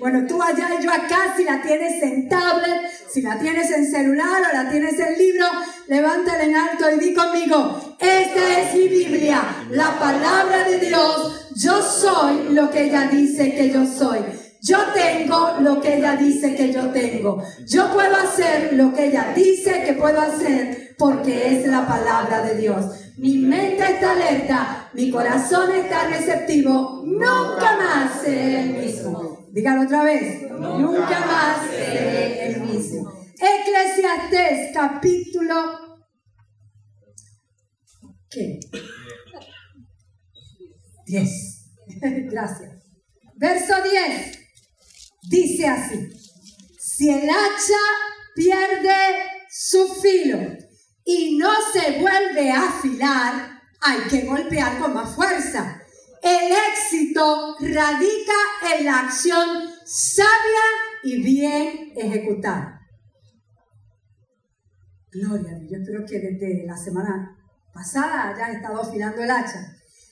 Bueno, tú allá y yo acá, si la tienes en tablet, si la tienes en celular o la tienes en libro, levántala en alto y di conmigo, esta es mi Biblia, la palabra de Dios, yo soy lo que ella dice que yo soy. Yo tengo lo que ella dice que yo tengo. Yo puedo hacer lo que ella dice que puedo hacer porque es la palabra de Dios. Mi mente está alerta, mi corazón está receptivo, nunca más seré el mismo. Dígalo otra vez, nunca más seré el mismo. Eclesiastés capítulo ¿qué? 10. Gracias. Verso 10 dice así, si el hacha pierde su filo y no se vuelve a afilar, hay que golpear con más fuerza. El éxito radica en la acción sabia y bien ejecutada. Gloria. Yo espero que desde la semana pasada hayas estado afilando el hacha.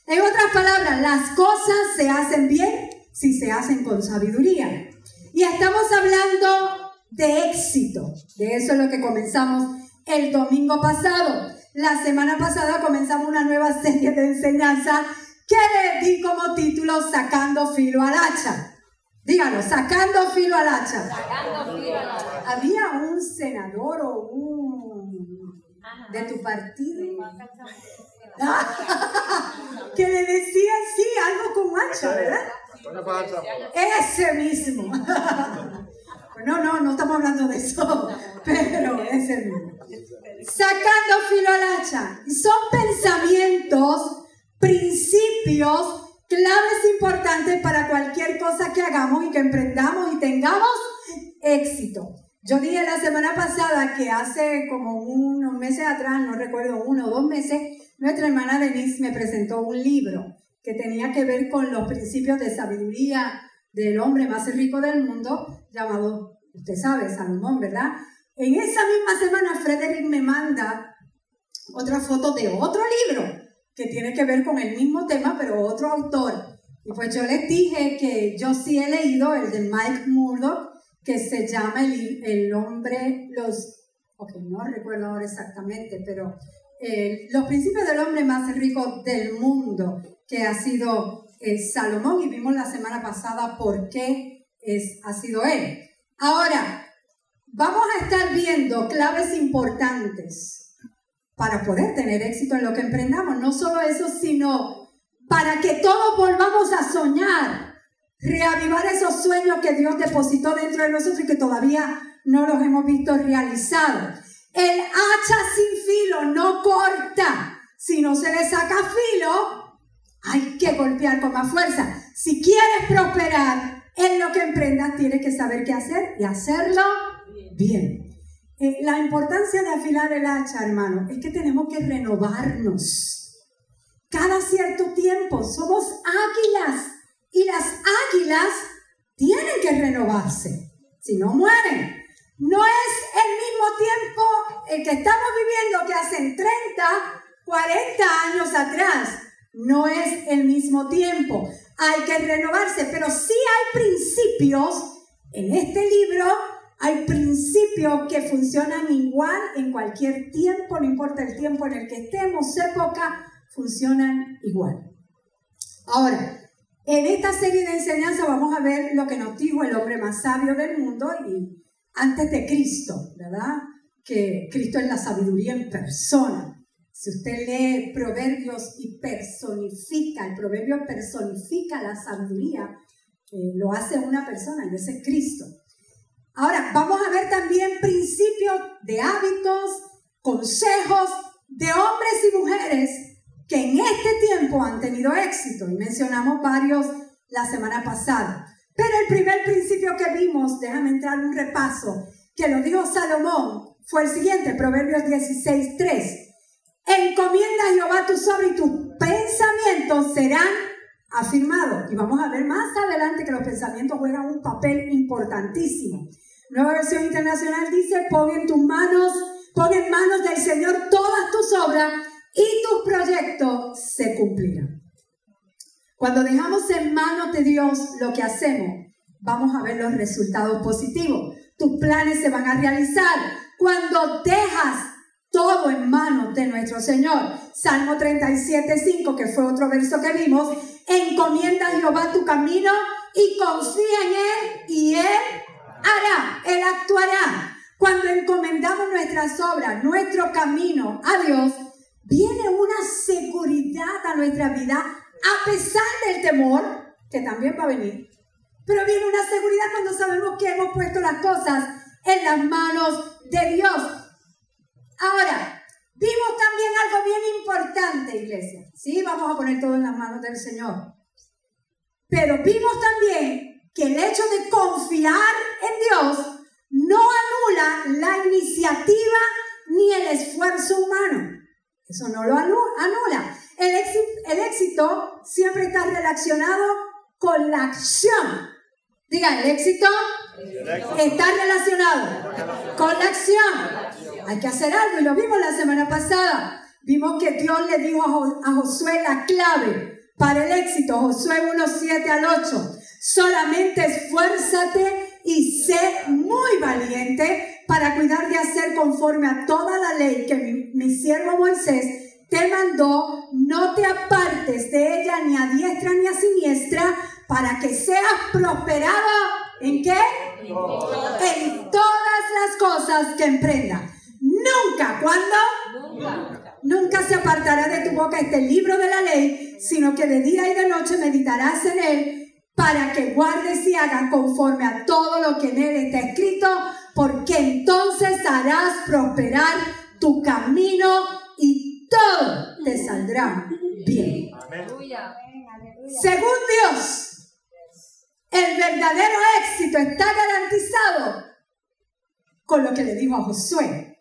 En otras palabras, las cosas se hacen bien si se hacen con sabiduría. Y estamos hablando de éxito. De eso es lo que comenzamos el domingo pasado. La semana pasada comenzamos una nueva serie de enseñanza que le di como título Sacando filo al hacha. Dígalo, sacando filo al hacha. Sacando filo al hacha. Había un senador o un de tu partido que le decía sí, algo con hacha, ¿verdad? Ese mismo. No, no, no estamos hablando de eso, pero ese mismo. Sacando filo al hacha. Son pensamientos, principios, claves importantes para cualquier cosa que hagamos y que emprendamos y tengamos éxito. Yo dije la semana pasada que hace como unos meses atrás, no recuerdo, uno o dos meses, nuestra hermana Denise me presentó un libro que tenía que ver con los principios de sabiduría del hombre más rico del mundo, llamado, usted sabe, Salomón, ¿verdad? En esa misma semana, Frederick me manda otra foto de otro libro que tiene que ver con el mismo tema, pero otro autor. Y pues yo les dije que yo sí he leído el de Mike Murdoch, que se llama El, el hombre, los, ok, no recuerdo ahora exactamente, pero eh, los principios del hombre más rico del mundo que ha sido eh, Salomón y vimos la semana pasada por qué es, ha sido él. Ahora, vamos a estar viendo claves importantes para poder tener éxito en lo que emprendamos. No solo eso, sino para que todos volvamos a soñar, reavivar esos sueños que Dios depositó dentro de nosotros y que todavía no los hemos visto realizados. El hacha sin filo no corta. Si no se le saca filo, hay que golpear con más fuerza. Si quieres prosperar en lo que emprendas, tienes que saber qué hacer y hacerlo bien. Eh, la importancia de afilar el hacha, hermano, es que tenemos que renovarnos. Cada cierto tiempo somos águilas y las águilas tienen que renovarse, si no mueren. No es el mismo tiempo el que estamos viviendo que hace 30, 40 años atrás no es el mismo tiempo. Hay que renovarse, pero sí hay principios en este libro, hay principios que funcionan igual en cualquier tiempo, no importa el tiempo en el que estemos, época, funcionan igual. Ahora, en esta serie de enseñanzas vamos a ver lo que nos dijo el hombre más sabio del mundo y antes de Cristo, ¿verdad? Que Cristo es la sabiduría en persona. Si usted lee proverbios y personifica, el proverbio personifica la sabiduría, eh, lo hace una persona y ese es Cristo. Ahora, vamos a ver también principios de hábitos, consejos de hombres y mujeres que en este tiempo han tenido éxito. Y mencionamos varios la semana pasada. Pero el primer principio que vimos, déjame entrar un repaso, que lo dijo Salomón, fue el siguiente, Proverbios 16, 3. Encomienda a Jehová tu obras y tus pensamientos serán afirmados. Y vamos a ver más adelante que los pensamientos juegan un papel importantísimo. Nueva versión internacional dice, pon en tus manos, pon en manos del Señor todas tus obras y tus proyectos se cumplirán. Cuando dejamos en manos de Dios lo que hacemos, vamos a ver los resultados positivos. Tus planes se van a realizar. Cuando dejas todo en manos de nuestro Señor. Salmo 37, 5, que fue otro verso que vimos. Encomienda a Jehová tu camino y confía en Él y Él hará, Él actuará. Cuando encomendamos nuestras obras, nuestro camino a Dios, viene una seguridad a nuestra vida a pesar del temor, que también va a venir. Pero viene una seguridad cuando sabemos que hemos puesto las cosas en las manos de Dios. Ahora, vimos también algo bien importante, iglesia. Sí, vamos a poner todo en las manos del Señor. Pero vimos también que el hecho de confiar en Dios no anula la iniciativa ni el esfuerzo humano. Eso no lo anula. El éxito, el éxito siempre está relacionado con la acción. Diga, el éxito está relacionado con la acción. Hay que hacer algo y lo vimos la semana pasada. Vimos que Dios le dijo a Josué la clave para el éxito. Josué 1, 7 al 8. Solamente esfuérzate y sé muy valiente para cuidar de hacer conforme a toda la ley que mi, mi siervo Moisés te mandó. No te apartes de ella ni a diestra ni a siniestra para que seas prosperado en qué? En todas las cosas que emprenda. Nunca, ¿cuándo? Nunca. Nunca se apartará de tu boca este libro de la ley, sino que de día y de noche meditarás en él para que guardes y hagas conforme a todo lo que en él está escrito, porque entonces harás prosperar tu camino y todo te saldrá bien. Según Dios, el verdadero éxito está garantizado con lo que le digo a Josué.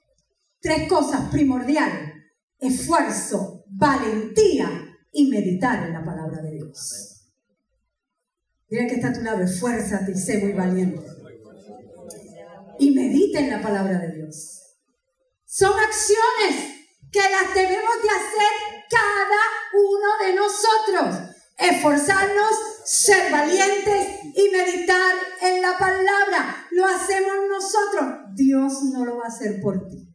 Tres cosas primordiales. Esfuerzo, valentía y meditar en la palabra de Dios. Mira que está a tu lado, esfuérzate y sé muy valiente. Y medita en la palabra de Dios. Son acciones que las debemos de hacer cada uno de nosotros esforzarnos, ser valientes y meditar en la palabra. Lo hacemos nosotros. Dios no lo va a hacer por ti.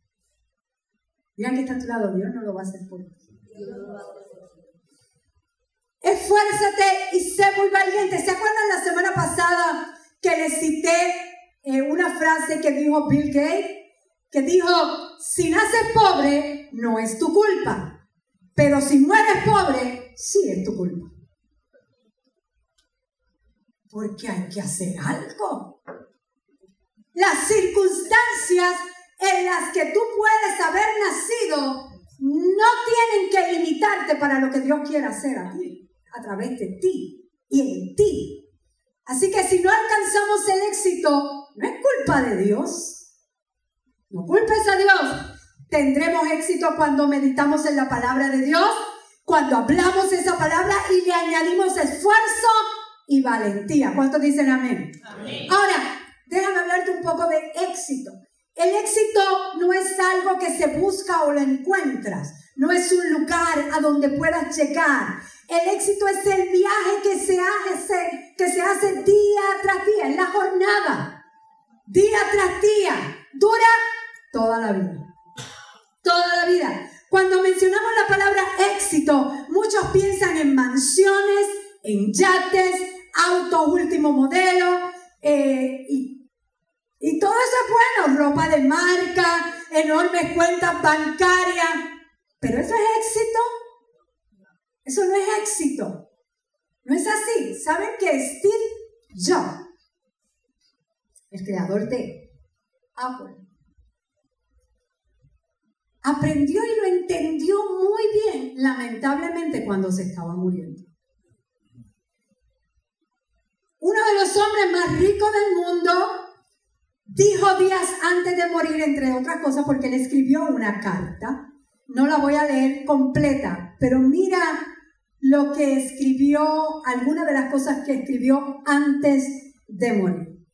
Mira que está a tu lado, Dios no lo va a hacer por ti. Esfuérzate y sé muy valiente. ¿Se acuerdan la semana pasada que les cité eh, una frase que dijo Bill Gates? Que dijo, si naces pobre, no es tu culpa. Pero si mueres pobre, sí es tu culpa porque hay que hacer algo. Las circunstancias en las que tú puedes haber nacido no tienen que limitarte para lo que Dios quiere hacer a ti, a través de ti y en ti. Así que si no alcanzamos el éxito, no es culpa de Dios. No culpes a Dios. Tendremos éxito cuando meditamos en la palabra de Dios, cuando hablamos esa palabra y le añadimos esfuerzo y valentía. ¿Cuántos dicen amén? Ahora, déjame hablarte un poco de éxito. El éxito no es algo que se busca o lo encuentras. No es un lugar a donde puedas llegar. El éxito es el viaje que se hace, que se hace día tras día, en la jornada. Día tras día. Dura toda la vida. Toda la vida. Cuando mencionamos la palabra éxito, muchos piensan en mansiones, en yates, autos último modelo, eh, y, y todo eso es bueno, ropa de marca, enormes cuentas bancarias, pero eso es éxito. Eso no es éxito. No es así. ¿Saben que Steve Jobs, el creador de Apple, aprendió y lo entendió muy bien, lamentablemente, cuando se estaba muriendo? uno de los hombres más ricos del mundo, dijo días antes de morir, entre otras cosas, porque él escribió una carta. No la voy a leer completa, pero mira lo que escribió, algunas de las cosas que escribió antes de morir.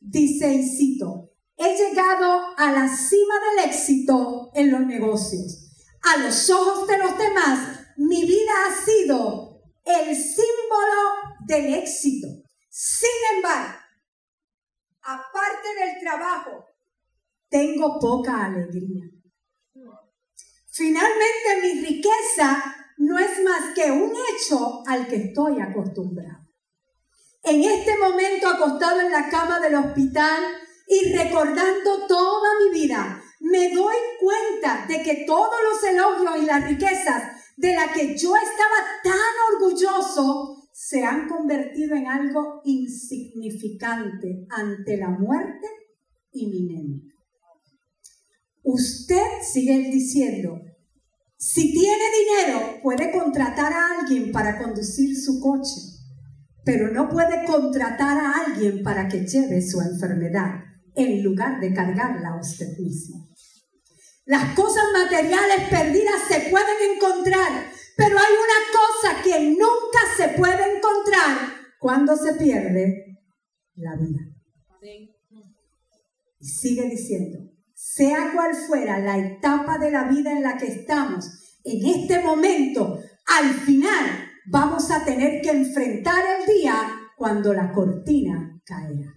Dice, y cito, he llegado a la cima del éxito en los negocios. A los ojos de los demás, mi vida ha sido el símbolo del éxito. Sin embargo, aparte del trabajo, tengo poca alegría. Finalmente mi riqueza no es más que un hecho al que estoy acostumbrado. En este momento acostado en la cama del hospital y recordando toda mi vida, me doy cuenta de que todos los elogios y las riquezas de las que yo estaba tan orgulloso se han convertido en algo insignificante ante la muerte inminente. Usted sigue diciendo, si tiene dinero, puede contratar a alguien para conducir su coche, pero no puede contratar a alguien para que lleve su enfermedad en lugar de cargarla a usted mismo. Las cosas materiales perdidas se pueden encontrar, pero hay una cosa que nunca se puede encontrar cuando se pierde la vida. Y sigue diciendo, sea cual fuera la etapa de la vida en la que estamos, en este momento, al final vamos a tener que enfrentar el día cuando la cortina caerá.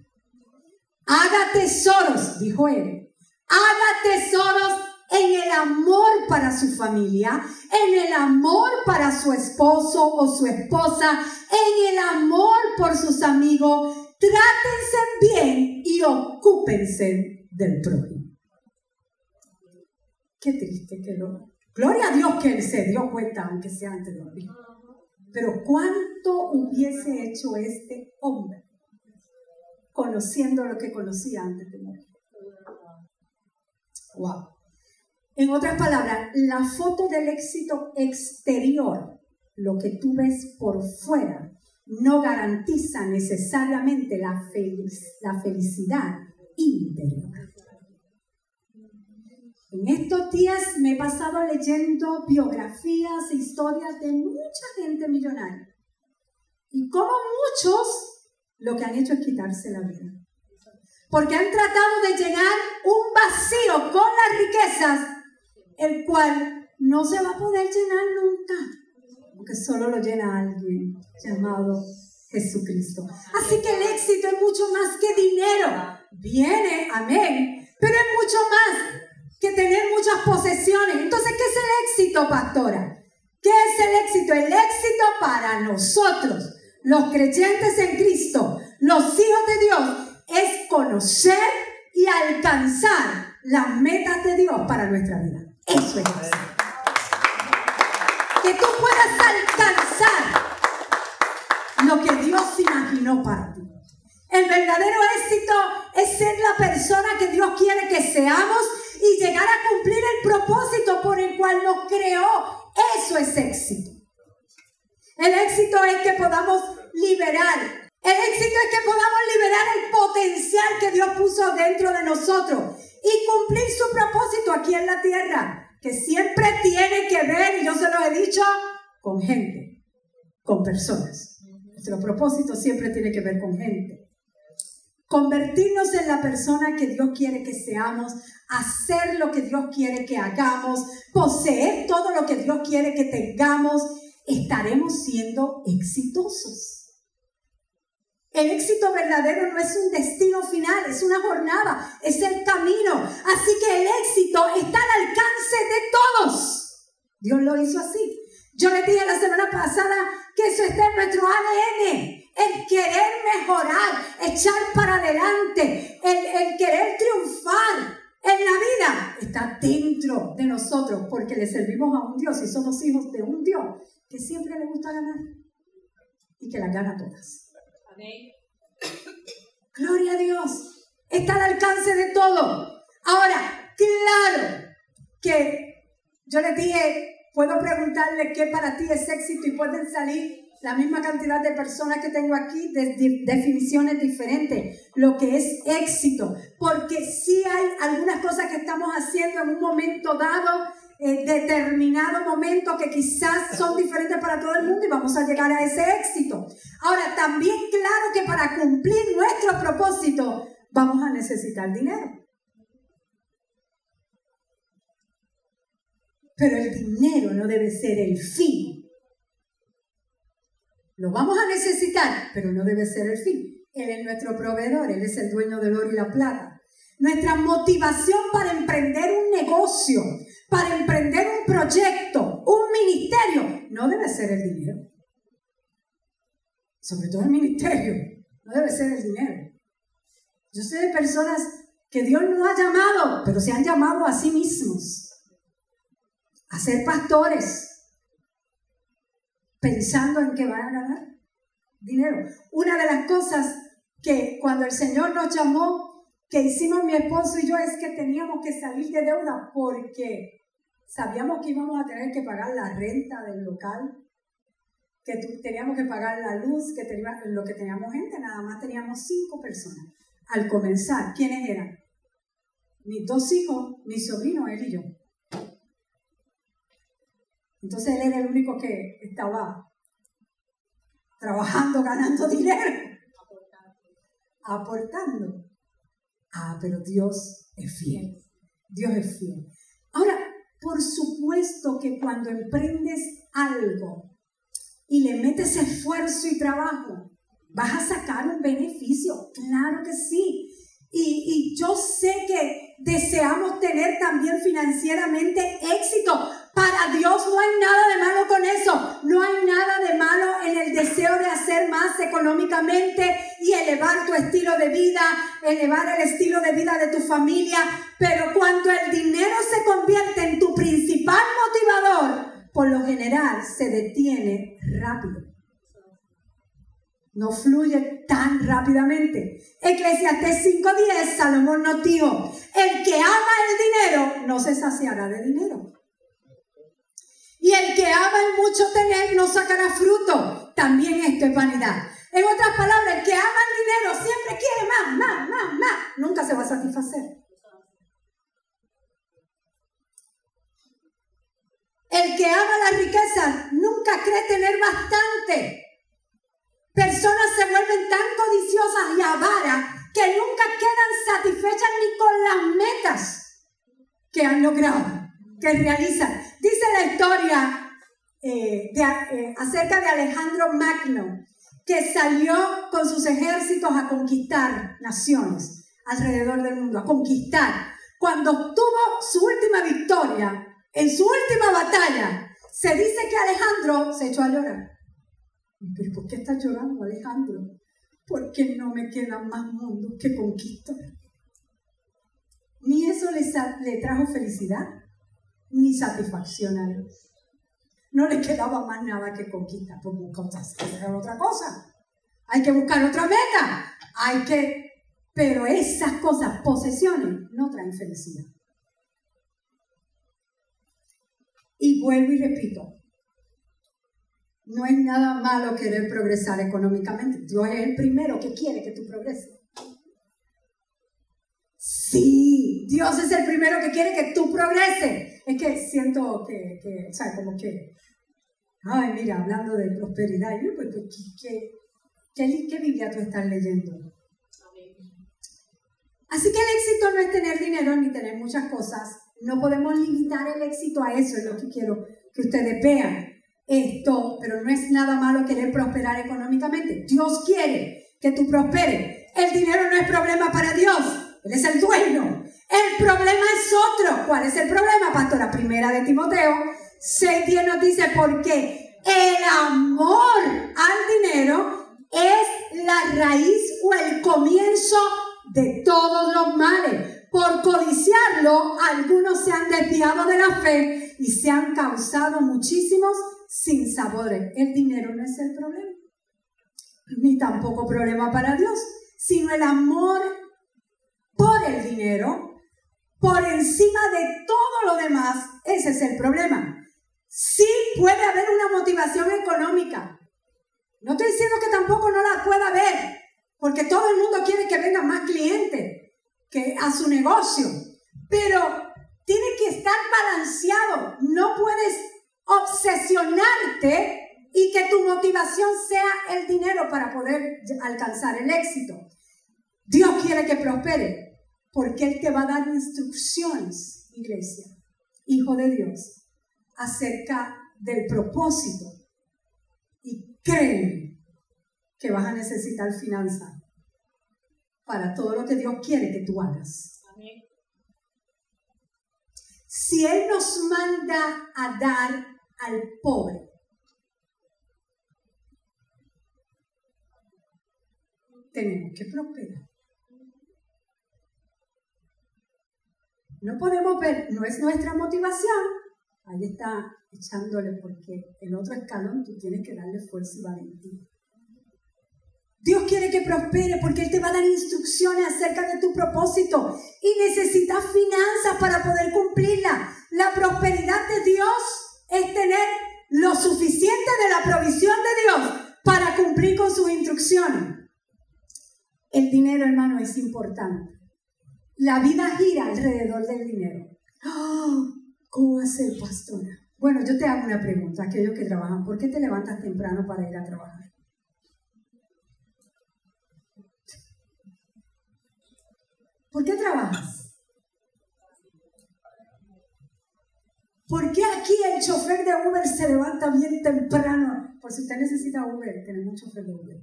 Haga tesoros, dijo él. Haga tesoros en el amor para su familia, en el amor para su esposo o su esposa, en el amor por sus amigos. Trátense bien y ocúpense del prójimo. Qué triste que lo... Gloria a Dios que él se dio cuenta, aunque sea antes de morir. Pero ¿cuánto hubiese hecho este hombre conociendo lo que conocía antes de morir? Wow. En otras palabras, la foto del éxito exterior, lo que tú ves por fuera, no garantiza necesariamente la, felicidad interior. En estos días me he pasado leyendo biografías e historias de mucha gente millonaria. Y como muchos lo que han hecho es quitarse la vida. Porque han tratado de llenar un vacío con las riquezas el cual no se va a poder llenar nunca, porque solo lo llena alguien llamado Jesucristo. Así que el éxito es mucho más que dinero. Viene, amén, pero es mucho más que tener muchas posesiones. Entonces, ¿qué es el éxito, pastora? ¿Qué es el éxito? El éxito para nosotros, los creyentes en Cristo, los hijos de Dios, es conocer y alcanzar las metas de Dios para nuestra vida. Eso es Que tú puedas alcanzar lo que Dios imaginó para ti. El verdadero éxito es ser la persona que Dios quiere que seamos y llegar a cumplir el propósito por el cual nos creó. Eso es éxito. El éxito es que podamos liberar. El éxito es que podamos liberar el potencial que Dios puso dentro de nosotros y cumplir su propósito aquí en la tierra, que siempre tiene que ver, y yo se lo he dicho, con gente, con personas. Nuestro propósito siempre tiene que ver con gente. Convertirnos en la persona que Dios quiere que seamos, hacer lo que Dios quiere que hagamos, poseer todo lo que Dios quiere que tengamos, estaremos siendo exitosos. El éxito verdadero no es un destino final, es una jornada, es el camino. Así que el éxito está al alcance de todos. Dios lo hizo así. Yo le dije la semana pasada que eso está en nuestro ADN. El querer mejorar, echar para adelante, el, querer triunfar en la vida está dentro de nosotros porque le servimos a un Dios y somos hijos de un Dios que siempre le gusta ganar y que la gana todas. Gloria a Dios. Está al alcance de todo. Ahora, claro que yo les dije, puedo preguntarle qué para ti es éxito y pueden salir la misma cantidad de personas que tengo aquí de, definiciones diferentes, lo que es éxito, porque sí hay algunas cosas que estamos haciendo en un momento dado en determinado momento que quizás son diferentes para todo el mundo y vamos a llegar a ese éxito. Ahora, también claro que para cumplir nuestro propósito vamos a necesitar dinero. Pero el dinero no debe ser el fin. Lo vamos a necesitar, pero no debe ser el fin. Él es nuestro proveedor, Él es el dueño del oro y la plata. Nuestra motivación para emprender un negocio, para emprender un proyecto, un ministerio, no debe ser el dinero. Sobre todo el ministerio, no debe ser el dinero. Yo sé de personas que Dios no ha llamado, pero se han llamado a sí mismos a ser pastores, pensando en que van a ganar dinero. Una de las cosas que cuando el Señor nos llamó, que hicimos mi esposo y yo, es que teníamos que salir de deuda porque sabíamos que íbamos a tener que pagar la renta del local, que teníamos que pagar la luz, que teníamos, lo que teníamos gente, nada más teníamos cinco personas. Al comenzar, ¿quiénes eran? Mis dos hijos, mi sobrino, él y yo. Entonces él era el único que estaba trabajando, ganando dinero, aportando. Ah, pero Dios es fiel. Dios es fiel. Ahora, por supuesto que cuando emprendes algo y le metes esfuerzo y trabajo, vas a sacar un beneficio. Claro que sí. Y, y yo sé que deseamos tener también financieramente éxito, para Dios no hay nada de malo con eso. No hay nada de malo en el deseo de hacer más económicamente y elevar tu estilo de vida, elevar el estilo de vida de tu familia. Pero cuando el dinero se convierte en tu principal motivador, por lo general se detiene rápido. No fluye tan rápidamente. Eclesiastes 5.10, Salomón nos dijo, el que ama el dinero no se saciará de dinero. Y el que ama el mucho tener no sacará fruto. También esto es vanidad. En otras palabras, el que ama el dinero siempre quiere más, más, más, más. Nunca se va a satisfacer. El que ama la riqueza nunca cree tener bastante. Personas se vuelven tan codiciosas y avaras que nunca quedan satisfechas ni con las metas que han logrado que realizan. Dice la historia eh, eh, acerca de Alejandro Magno, que salió con sus ejércitos a conquistar naciones alrededor del mundo, a conquistar. Cuando obtuvo su última victoria, en su última batalla, se dice que Alejandro se echó a llorar. ¿Pero por qué está llorando Alejandro? Porque no me quedan más mundos que conquistar. Ni eso le, le trajo felicidad ni satisfacción a Dios. No le quedaba más nada que conquistar, pues buscar otra cosa. Hay que buscar otra meta. Hay que... Pero esas cosas, posesiones, no traen felicidad. Y vuelvo y repito, no es nada malo querer progresar económicamente. Dios es el primero que quiere que tú progreses. Sí, Dios es el primero que quiere que tú progreses. Es que siento que o sea, como que, ay, mira, hablando de prosperidad, pues, ¿qué, qué, qué Biblia tú estás leyendo? Así que el éxito no es tener dinero ni tener muchas cosas. No podemos limitar el éxito a eso, es lo que quiero que ustedes vean. Esto, pero no es nada malo querer prosperar económicamente. Dios quiere que tú prosperes. El dinero no es problema para Dios. Él es el dueño. El problema es otro. ¿Cuál es el problema, pastora? Primera de Timoteo 6.10 nos dice, porque el amor al dinero es la raíz o el comienzo de todos los males. Por codiciarlo, algunos se han desviado de la fe y se han causado muchísimos sinsabores. El dinero no es el problema, ni tampoco problema para Dios, sino el amor por el dinero, por encima de todo lo demás, ese es el problema. Sí puede haber una motivación económica. No estoy diciendo que tampoco no la pueda haber, porque todo el mundo quiere que vengan más clientes que a su negocio, pero tiene que estar balanceado. No puedes obsesionarte y que tu motivación sea el dinero para poder alcanzar el éxito. Dios quiere que prospere, porque Él te va a dar instrucciones, iglesia, hijo de Dios, acerca del propósito. Y créeme, que vas a necesitar finanzas para todo lo que Dios quiere que tú hagas. Si Él nos manda a dar al pobre, tenemos que prosperar. No podemos ver, no es nuestra motivación. Ahí está echándole porque el otro escalón tú tienes que darle fuerza y valentía. Dios quiere que prospere porque Él te va a dar instrucciones acerca de tu propósito y necesitas finanzas para poder cumplirla. La prosperidad de Dios es tener lo suficiente de la provisión de Dios para cumplir con sus instrucciones. El dinero, hermano, es importante. La vida gira alrededor del dinero. ¡Ah! Bueno, yo te hago una pregunta, aquellos que trabajan, ¿por qué te levantas temprano para ir a trabajar? ¿Por qué trabajas? ¿Por qué aquí el chofer de Uber se levanta bien temprano? Por si usted necesita Uber, tenemos un chofer de Uber.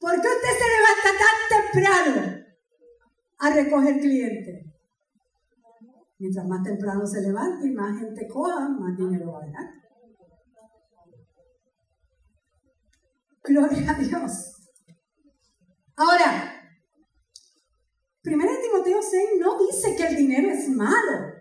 ¿Por qué usted se levanta tan temprano a recoger clientes? Mientras más temprano se levante y más gente coja, más dinero va a. Gloria a Dios. Ahora, 1 Timoteo 6 no dice que el dinero es malo,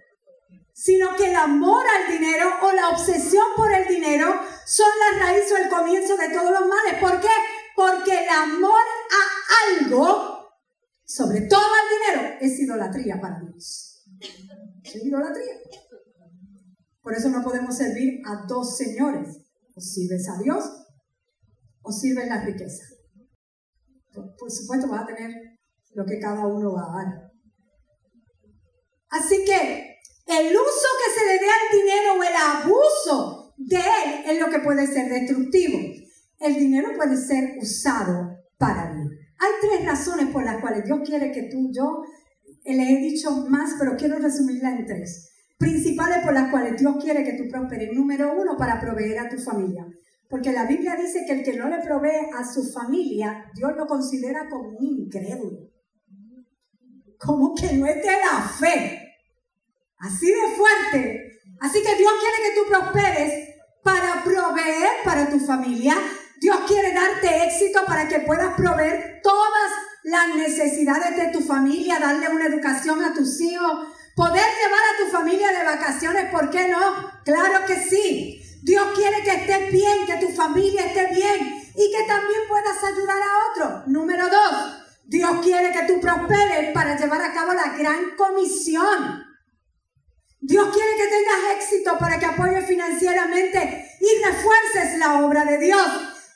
sino que el amor al dinero o la obsesión por el dinero son la raíz o el comienzo de todos los males. ¿Por qué? Porque el amor a algo, sobre todo al dinero, es idolatría para Dios. Es idolatría. Por eso no podemos servir a dos señores. O sirves a Dios o sirves la riqueza. Por supuesto vas a tener lo que cada uno va a dar. Así que el uso que se le dé al dinero o el abuso de él es lo que puede ser destructivo. El dinero puede ser usado para bien. Hay tres razones por las cuales Dios quiere que tú, yo, le he dicho más, pero quiero resumirla en tres. Principales por las cuales Dios quiere que tú prosperes. Número uno, para proveer a tu familia. Porque la Biblia dice que el que no le provee a su familia, Dios lo considera como un incrédulo como que no es de la fe. Así de fuerte. Así que Dios quiere que tú prosperes para proveer para tu familia. Dios quiere darte éxito para que puedas proveer todas las necesidades de tu familia, darle una educación a tus hijos, poder llevar a tu familia de vacaciones, ¿por qué no? Claro que sí. Dios quiere que estés bien, que tu familia esté bien y que también puedas ayudar a otros. Número dos, Dios quiere que tú prosperes para llevar a cabo la gran comisión. Dios quiere que tengas éxito para que apoyes financieramente y refuerces la obra de Dios.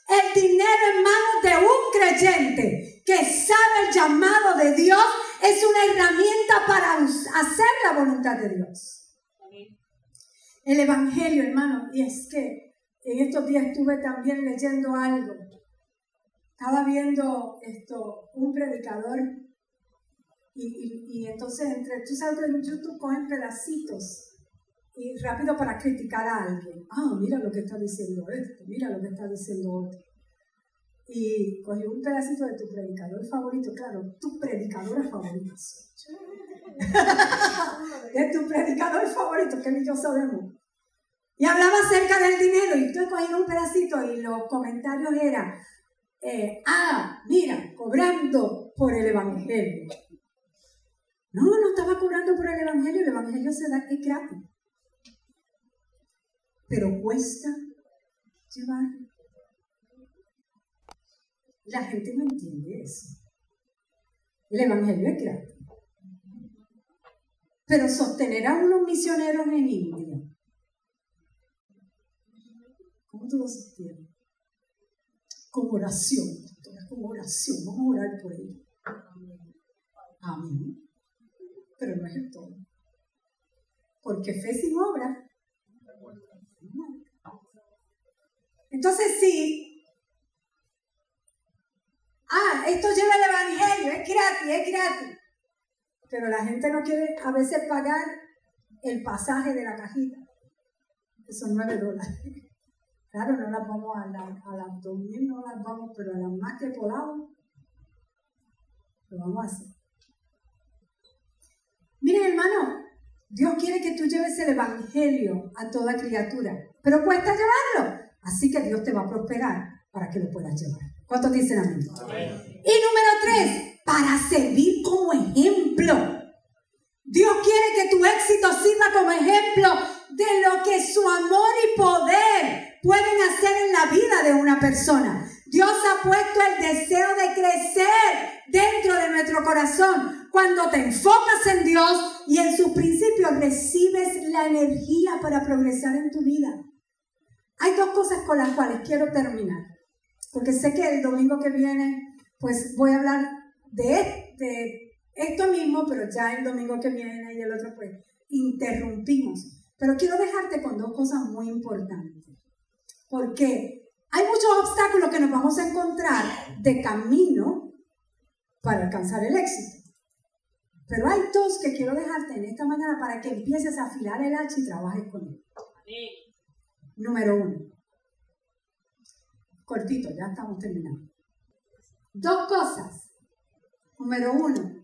El dinero en manos de un creyente que sabe el llamado de Dios es una herramienta para hacer la voluntad de Dios. El Evangelio, hermano, y es que en estos días estuve también leyendo algo estaba viendo esto, un predicador y, y, entonces entre, tú sabes que en YouTube cogen pedacitos y rápido para criticar a alguien. Ah, mira lo que está diciendo esto, mira lo que está diciendo otro. Y cogió un pedacito de tu predicador favorito, claro, tu predicador favorito. de tu predicador favorito, que ni yo sabemos. Y hablaba acerca del dinero y tú cogí un pedacito y los comentarios eran, eh, ah, mira, cobrando por el Evangelio. No, no estaba cobrando por el Evangelio, el Evangelio se da es gratis. Pero cuesta llevar. La gente no entiende eso. El Evangelio es gratis. Pero sostener a unos misioneros en India, ¿cómo tú lo sostienes? como oración, como oración, vamos a orar por ellos. Amén. Pero no es el todo. Porque fe sin obra. Entonces sí. Ah, esto lleva el Evangelio, es gratis, es gratis. Pero la gente no quiere a veces pagar el pasaje de la cajita. Esos nueve dólares. Claro, no las vamos a, a las no las vamos, pero a las más que podamos, lo vamos a hacer. Miren, hermano, Dios quiere que tú lleves el Evangelio a toda criatura, pero cuesta llevarlo. Así que Dios te va a prosperar para que lo puedas llevar. ¿Cuántos dicen amén? amén? Y número tres, para servir como ejemplo. Dios quiere que tu éxito sirva como ejemplo de lo que su amor y poder pueden hacer en la vida de una persona. Dios ha puesto el deseo de crecer dentro de nuestro corazón. Cuando te enfocas en Dios y en sus principios, recibes la energía para progresar en tu vida. Hay dos cosas con las cuales quiero terminar, porque sé que el domingo que viene, pues voy a hablar de, de esto mismo, pero ya el domingo que viene y el otro, pues interrumpimos. Pero quiero dejarte con dos cosas muy importantes, porque hay muchos obstáculos que nos vamos a encontrar de camino para alcanzar el éxito. Pero hay dos que quiero dejarte en esta mañana para que empieces a afilar el hacha y trabajes con él. Número uno. Cortito, ya estamos terminando. Dos cosas. Número uno.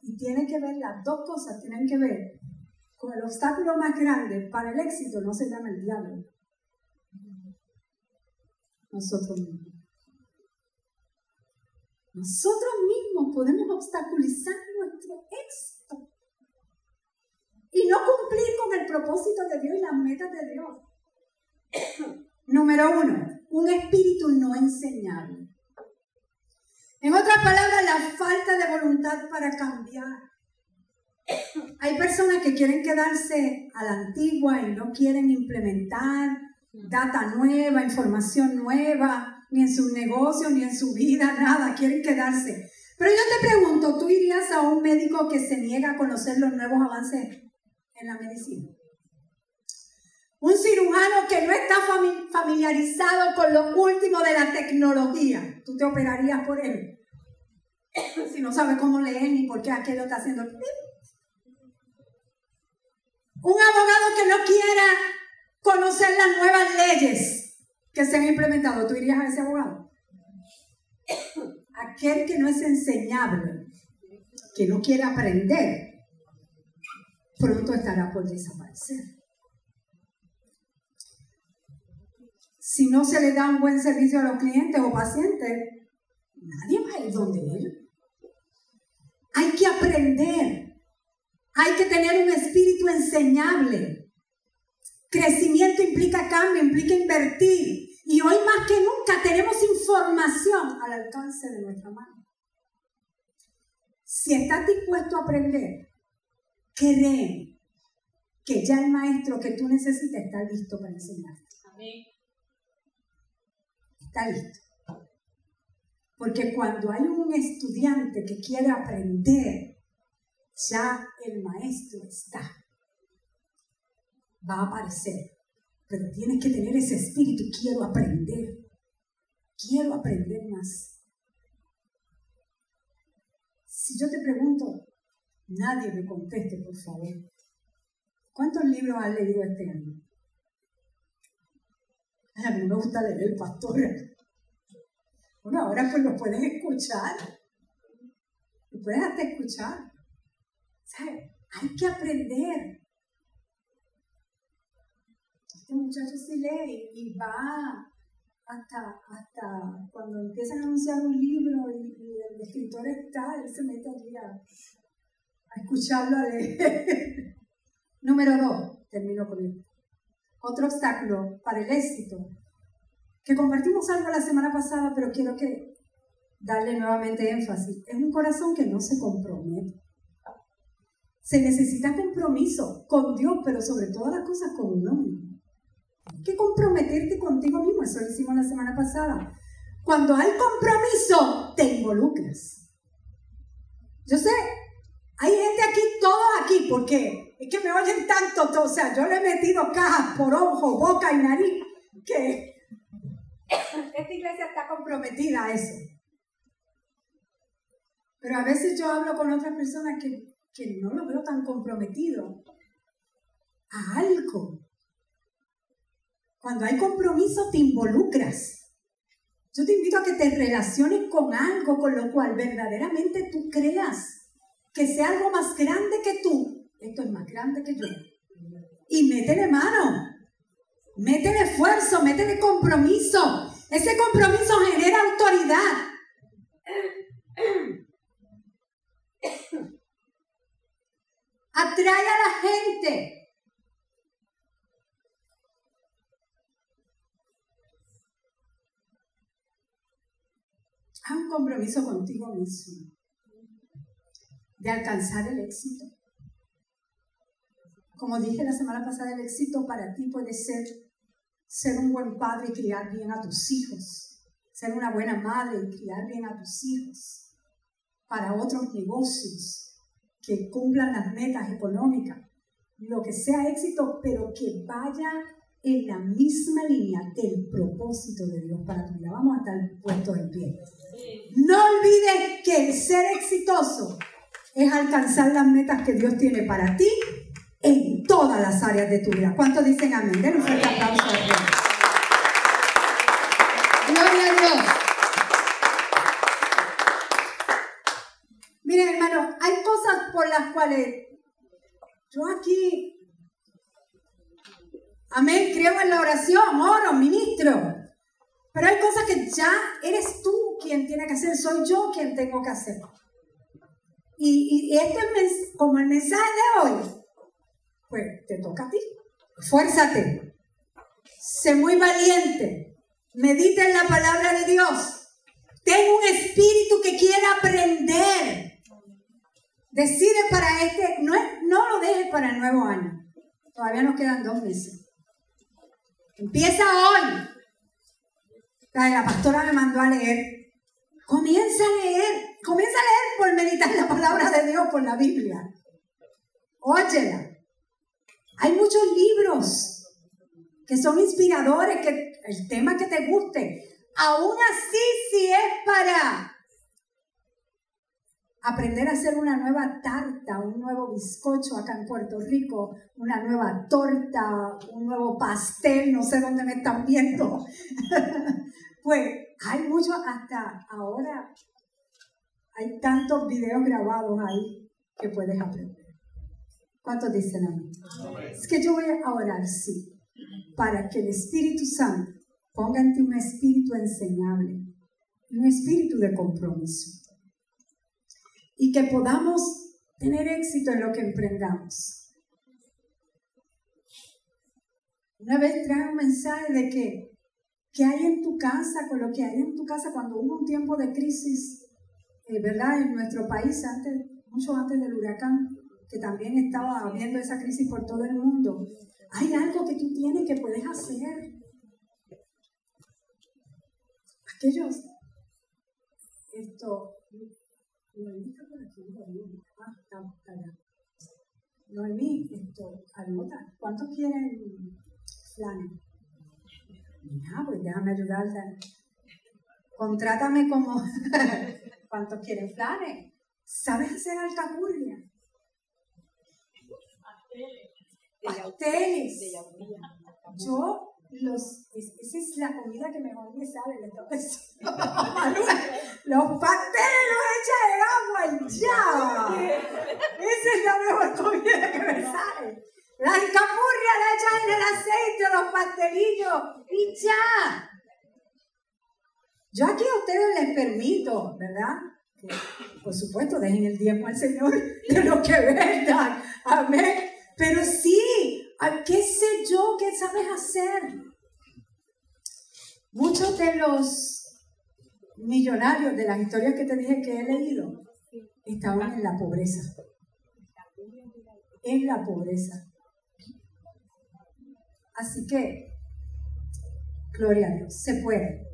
Y tiene que ver, las dos cosas tienen que ver con el obstáculo más grande para el éxito, no se llama el diablo. Nosotros mismos. Nosotros mismos podemos obstaculizar nuestro éxito y no cumplir con el propósito de Dios y las metas de Dios. Número uno, un espíritu no enseñable. En otras palabras, la falta de voluntad para cambiar. Hay personas que quieren quedarse a la antigua y no quieren implementar data nueva, información nueva, ni en su negocio, ni en su vida, nada, quieren quedarse. Pero yo te pregunto, ¿tú irías a un médico que se niega a conocer los nuevos avances en la medicina? Un cirujano que no está familiarizado con lo último de la tecnología, ¿tú te operarías por él? si no sabe cómo leer ni por qué aquello está haciendo. Un abogado que no quiera conocer las nuevas leyes que se han implementado, ¿tú irías a ese abogado? Aquel que no es enseñable, que no quiere aprender, pronto estará por desaparecer. Si no se le da un buen servicio a los clientes o pacientes, nadie va a ir donde ellos. Hay que aprender. Hay que tener un espíritu enseñable. Crecimiento implica cambio, implica invertir. Y hoy más que nunca tenemos información al alcance de nuestra mano. Si estás dispuesto a aprender, cree que ya el maestro que tú necesitas está listo para enseñarte. Está listo. Porque cuando hay un estudiante que quiere aprender, ya el maestro está. Va a aparecer pero tienes que tener ese espíritu, quiero aprender, quiero aprender más. Si yo te pregunto, nadie me conteste, por favor. ¿Cuántos libros has leído este año? A mí me gusta leer el pastor. Bueno, ahora pues lo puedes escuchar. Lo puedes hasta escuchar. ¿Sabes? Hay que aprender este muchacho sí lee y va hasta, hasta cuando empiezan a anunciar un libro y, el escritor está, él se mete allí a, escucharlo a leer. Número dos, termino con esto. Otro obstáculo para el éxito, que compartimos algo la semana pasada, pero quiero que darle nuevamente énfasis, es un corazón que no se compromete. Se necesita compromiso con Dios, pero sobre todas las cosas con uno mismo que comprometerte contigo mismo, eso lo hicimos la semana pasada. Cuando hay compromiso, te involucras. Yo sé, hay gente aquí, todos aquí, porque es que me oyen tanto, o sea, yo le he metido cajas por ojo, boca y nariz, que esta iglesia está comprometida a eso. Pero a veces yo hablo con otras personas que, que no lo veo tan comprometido a algo. Cuando hay compromiso te involucras. Yo te invito a que te relaciones con algo con lo cual verdaderamente tú creas que sea algo más grande que tú. Esto es más grande que yo. Y métele mano. Métele esfuerzo, métele compromiso. Ese compromiso genera autoridad. Atrae a la gente. Haz un compromiso contigo mismo de alcanzar el éxito. Como dije la semana pasada, el éxito para ti puede ser ser un buen padre y criar bien a tus hijos, ser una buena madre y criar bien a tus hijos, para otros negocios que cumplan las metas económicas, lo que sea éxito, pero que vaya en la misma línea del propósito de Dios para tu vida. Vamos a estar puestos en pie. No olvides que ser exitoso es alcanzar las metas que Dios tiene para ti en todas las áreas de tu vida. ¿Cuántos dicen amén? Den un fuerte aplauso a Dios. Gloria a Dios. Miren, hermanos, hay cosas por las cuales yo aquí, amén, creo en la oración, oro, ministro. Pero hay cosas que ya eres tú quien tiene que hacer, soy yo quien tengo que hacer. Y, y este es como el mensaje de hoy, pues te toca a ti. Fuérzate. Sé muy valiente. Medita en la palabra de Dios. Ten un espíritu que quiera aprender. Decide para este, no, no lo dejes para el nuevo año. Todavía nos quedan dos meses. Empieza hoy. La pastora me mandó a leer. Comienza a leer. Comienza a leer por meditar la palabra de Dios, por la Biblia. Óyela. Hay muchos libros que son inspiradores, que el tema que te guste. Aún así, si es para aprender a hacer una nueva tarta, un nuevo bizcocho acá en Puerto Rico, una nueva torta, un nuevo pastel, no sé dónde me están viendo. pues hay mucho, hasta ahora hay tantos videos grabados ahí que puedes aprender. ¿Cuántos dicen amén? Es que yo voy a orar, sí, para que el Espíritu Santo ponga en ti un espíritu enseñable, un espíritu de compromiso. Y que podamos tener éxito en lo que emprendamos. Una vez trae un mensaje de que, que hay en tu casa, con lo que hay en tu casa cuando hubo un tiempo de crisis, eh, ¿verdad? En nuestro país, antes, mucho antes del huracán, que también estaba viendo esa crisis por todo el mundo, hay algo que tú tienes que puedes hacer. Aquellos, esto, Noemí está por aquí, ah, está, está allá. Noemí, esto, ¿cuántos quieren flanes? Mira, pues déjame ayudarte. Contrátame como, ¿cuántos quieren flanes? ¿Sabes hacer alcapurria? Pasteles. Yo, los, esa es la comida que mejor me sale, le Los pasteles los echa en agua y ya. Esa es la mejor comida que me sale. La alcapurria la echas en el aceite, los pastelillos y ya. Yo aquí a ustedes les permito, ¿verdad? Que, por supuesto, dejen el diezmo al Señor de lo que vendan. Amén. Pero sí, ¿qué sé yo? ¿Qué sabes hacer? Muchos de los millonarios de las historias que te dije que he leído estaban en la pobreza. En la pobreza. Así que, gloria a Dios, se puede.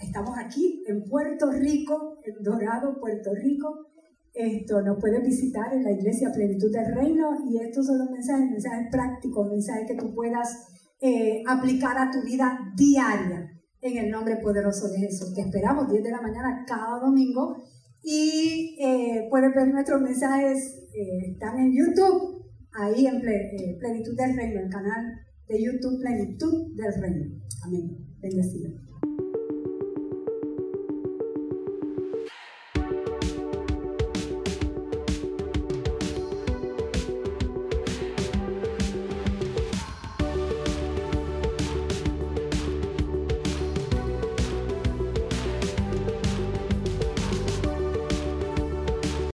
Estamos aquí en Puerto Rico, en Dorado, Puerto Rico, esto, nos puedes visitar en la iglesia Plenitud del Reino y estos son los mensajes, mensajes prácticos, mensajes que tú puedas eh, aplicar a tu vida diaria en el nombre poderoso de Jesús. Te esperamos 10 de la mañana cada domingo y eh, puedes ver nuestros mensajes, eh, están en YouTube, ahí en Plenitud del Reino, el canal de YouTube Plenitud del Reino. Amén. Bendecido.